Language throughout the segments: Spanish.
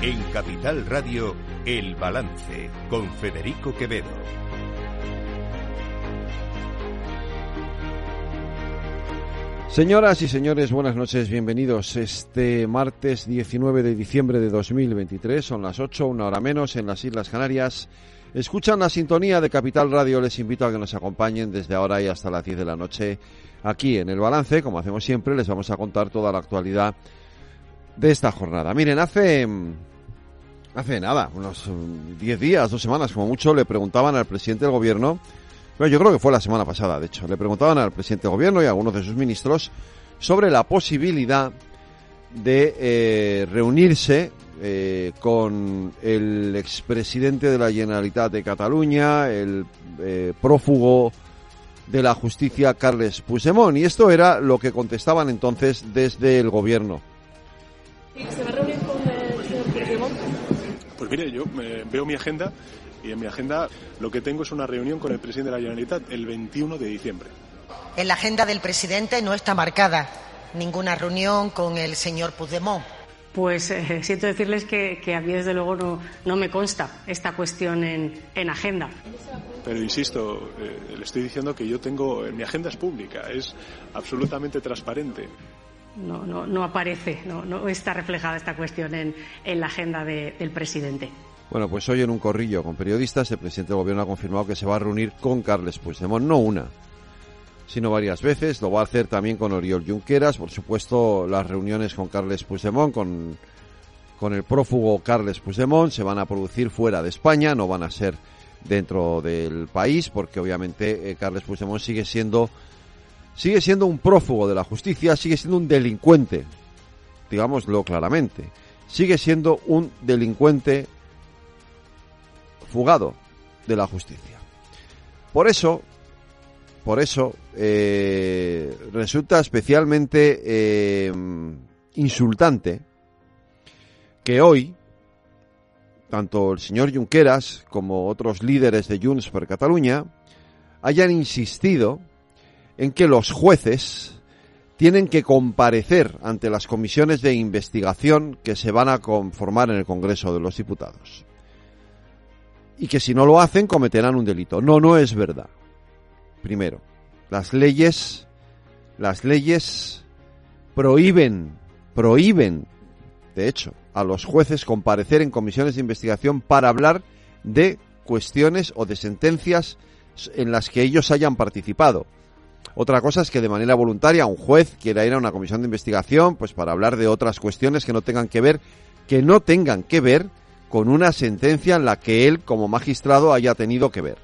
En Capital Radio, El Balance, con Federico Quevedo. Señoras y señores, buenas noches, bienvenidos. Este martes 19 de diciembre de 2023, son las 8, una hora menos, en las Islas Canarias. Escuchan la sintonía de Capital Radio, les invito a que nos acompañen desde ahora y hasta las 10 de la noche aquí en El Balance. Como hacemos siempre, les vamos a contar toda la actualidad de esta jornada. Miren, hace, hace nada, unos 10 días, dos semanas como mucho, le preguntaban al presidente del gobierno, bueno, yo creo que fue la semana pasada, de hecho, le preguntaban al presidente del gobierno y a algunos de sus ministros sobre la posibilidad de eh, reunirse eh, con el expresidente de la Generalitat de Cataluña, el eh, prófugo de la justicia Carles Puigdemont. Y esto era lo que contestaban entonces desde el gobierno. Pues mire, yo eh, veo mi agenda y en mi agenda lo que tengo es una reunión con el presidente de la Generalitat el 21 de diciembre. En la agenda del presidente no está marcada ninguna reunión con el señor Puigdemont. Pues eh, siento decirles que, que a mí, desde luego, no, no me consta esta cuestión en, en agenda. Pero insisto, eh, le estoy diciendo que yo tengo, mi agenda es pública, es absolutamente transparente. No, no, no aparece, no, no está reflejada esta cuestión en, la agenda de- del presidente. Bueno, pues hoy en un corrillo con periodistas, el presidente del gobierno ha confirmado que se va a reunir con Carles Puigdemont, no una, sino varias veces. Lo va a hacer también con Oriol Junqueras, por supuesto, las reuniones con Carles Puigdemont, con, con el prófugo Carles Puigdemont, se van a producir fuera de España, no van a ser dentro del país, porque obviamente eh, Carles Puigdemont sigue siendo sigue siendo un prófugo de la justicia, sigue siendo un delincuente, digámoslo claramente, sigue siendo un delincuente fugado de la justicia. Por eso, por eso, eh, resulta especialmente eh, insultante que hoy, tanto el señor Junqueras como otros líderes de Junts per Cataluña hayan insistido en que los jueces tienen que comparecer ante las comisiones de investigación que se van a conformar en el Congreso de los Diputados. Y que si no lo hacen cometerán un delito. No, no es verdad. Primero, las leyes, las leyes prohíben, prohíben, de hecho, a los jueces comparecer en comisiones de investigación para hablar de cuestiones o de sentencias en las que ellos hayan participado. Otra cosa es que de manera voluntaria un juez quiera ir a una comisión de investigación pues para hablar de otras cuestiones que no tengan que ver que no tengan que ver con una sentencia en la que él como magistrado haya tenido que ver.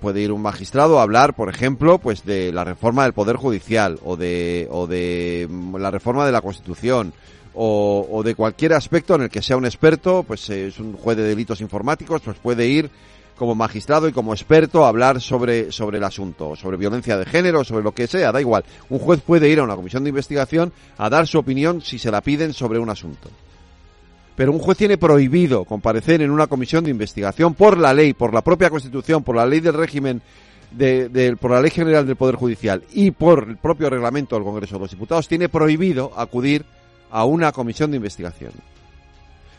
Puede ir un magistrado a hablar, por ejemplo, pues de la reforma del poder judicial o de o de mm, la reforma de la Constitución o, o de cualquier aspecto en el que sea un experto, pues es un juez de delitos informáticos, pues puede ir como magistrado y como experto a hablar sobre, sobre el asunto, sobre violencia de género, sobre lo que sea, da igual. Un juez puede ir a una comisión de investigación a dar su opinión si se la piden sobre un asunto. Pero un juez tiene prohibido comparecer en una comisión de investigación por la ley, por la propia Constitución, por la ley del régimen, de, por la ley general del Poder Judicial y por el propio reglamento del Congreso de los Diputados, tiene prohibido acudir a una comisión de investigación.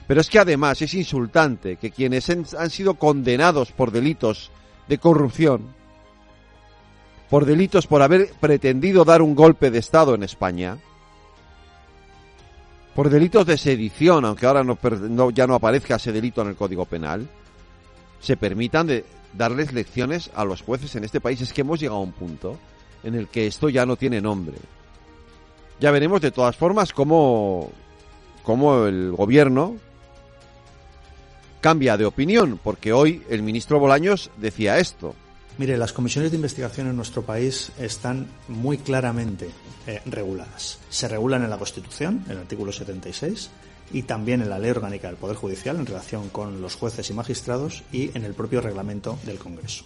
Pero es que además es insultante que quienes han, sido condenados por delitos de corrupción, por delitos por haber pretendido dar un golpe de Estado en España, por delitos de sedición, aunque ahora ya no aparezca ese delito en el Código Penal, se permitan darles lecciones a los jueces en este país. Es que hemos llegado a un punto en el que esto ya no tiene nombre. Ya veremos de todas formas cómo, cómo el gobierno cambia de opinión, porque hoy el ministro Bolaños decía esto. Mire, las comisiones de investigación en nuestro país están muy claramente eh, reguladas. Se regulan en la Constitución, en el artículo 76, y también en la Ley Orgánica del Poder Judicial en relación con los jueces y magistrados y en el propio reglamento del Congreso.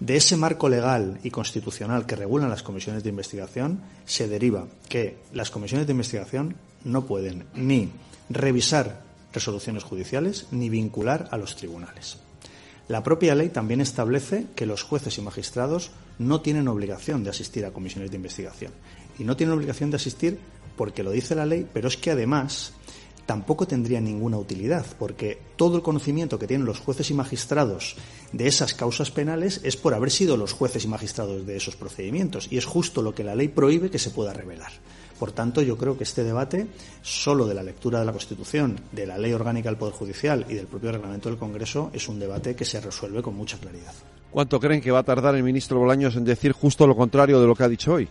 De ese marco legal y constitucional que regulan las comisiones de investigación se deriva que las comisiones de investigación no pueden ni revisar resoluciones judiciales ni vincular a los tribunales. La propia ley también establece que los jueces y magistrados no tienen obligación de asistir a comisiones de investigación. Y no tienen obligación de asistir porque lo dice la ley, pero es que además tampoco tendría ninguna utilidad, porque todo el conocimiento que tienen los jueces y magistrados de esas causas penales es por haber sido los jueces y magistrados de esos procedimientos, y es justo lo que la ley prohíbe que se pueda revelar. Por tanto, yo creo que este debate, solo de la lectura de la Constitución, de la Ley Orgánica del Poder Judicial y del propio reglamento del Congreso, es un debate que se resuelve con mucha claridad. ¿Cuánto creen que va a tardar el ministro Bolaños en decir justo lo contrario de lo que ha dicho hoy?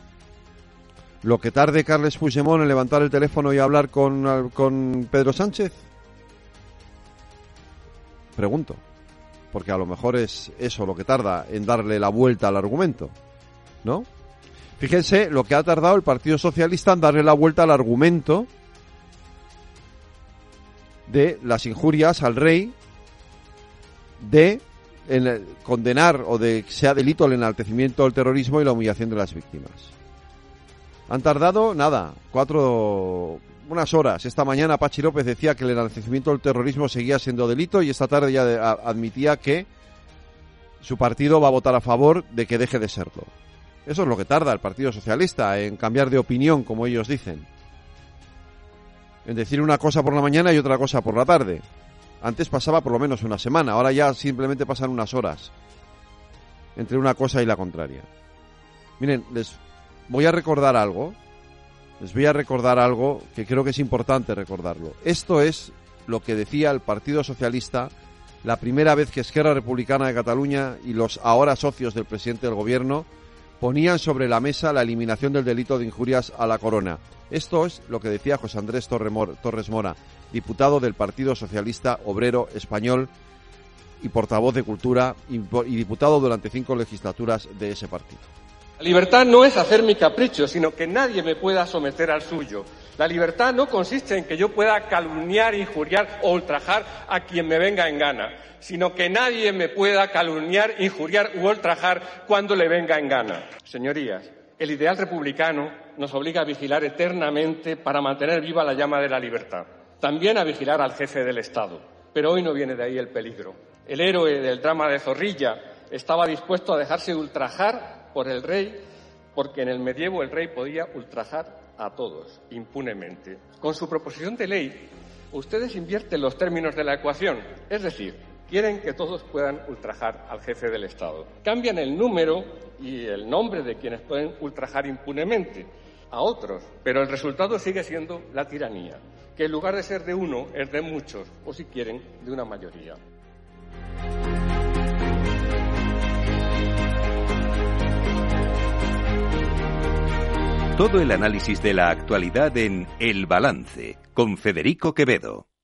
lo que tarde Carles Puigdemont en levantar el teléfono y hablar con, con Pedro Sánchez? Pregunto. Porque a lo mejor es eso lo que tarda en darle la vuelta al argumento. ¿No? Fíjense lo que ha tardado el Partido Socialista en darle la vuelta al argumento de las injurias al rey de condenar o de que sea delito el enaltecimiento del terrorismo y la humillación de las víctimas. Han tardado, nada, cuatro, unas horas. Esta mañana Pachi López decía que el enaltecimiento del terrorismo seguía siendo delito y esta tarde ya admitía que su partido va a votar a favor de que deje de serlo. Eso es lo que tarda el Partido Socialista en cambiar de opinión, como ellos dicen. En decir una cosa por la mañana y otra cosa por la tarde. Antes pasaba por lo menos una semana, ahora ya simplemente pasan unas horas entre una cosa y la contraria. Miren, les voy a recordar algo. Les voy a recordar algo que creo que es importante recordarlo. Esto es lo que decía el Partido Socialista la primera vez que Esquerra Republicana de Cataluña y los ahora socios del presidente del gobierno ponían sobre la mesa la eliminación del delito de injurias a la corona. Esto es lo que decía José Andrés Torres Mora, diputado del Partido Socialista Obrero Español y portavoz de Cultura y diputado durante cinco legislaturas de ese partido. La libertad no es hacer mi capricho, sino que nadie me pueda someter al suyo. La libertad no consiste en que yo pueda calumniar, injuriar o ultrajar a quien me venga en gana, sino que nadie me pueda calumniar, injuriar u ultrajar cuando le venga en gana. Señorías, el ideal republicano nos obliga a vigilar eternamente para mantener viva la llama de la libertad. También a vigilar al jefe del Estado. Pero hoy no viene de ahí el peligro. El héroe del drama de Zorrilla estaba dispuesto a dejarse ultrajar por el rey, porque en el medievo el rey podía ultrajar a todos impunemente. Con su proposición de ley, ustedes invierten los términos de la ecuación, es decir, quieren que todos puedan ultrajar al jefe del Estado. Cambian el número y el nombre de quienes pueden ultrajar impunemente a otros, pero el resultado sigue siendo la tiranía, que en lugar de ser de uno es de muchos, o si quieren, de una mayoría. Todo el análisis de la actualidad en El Balance con Federico Quevedo.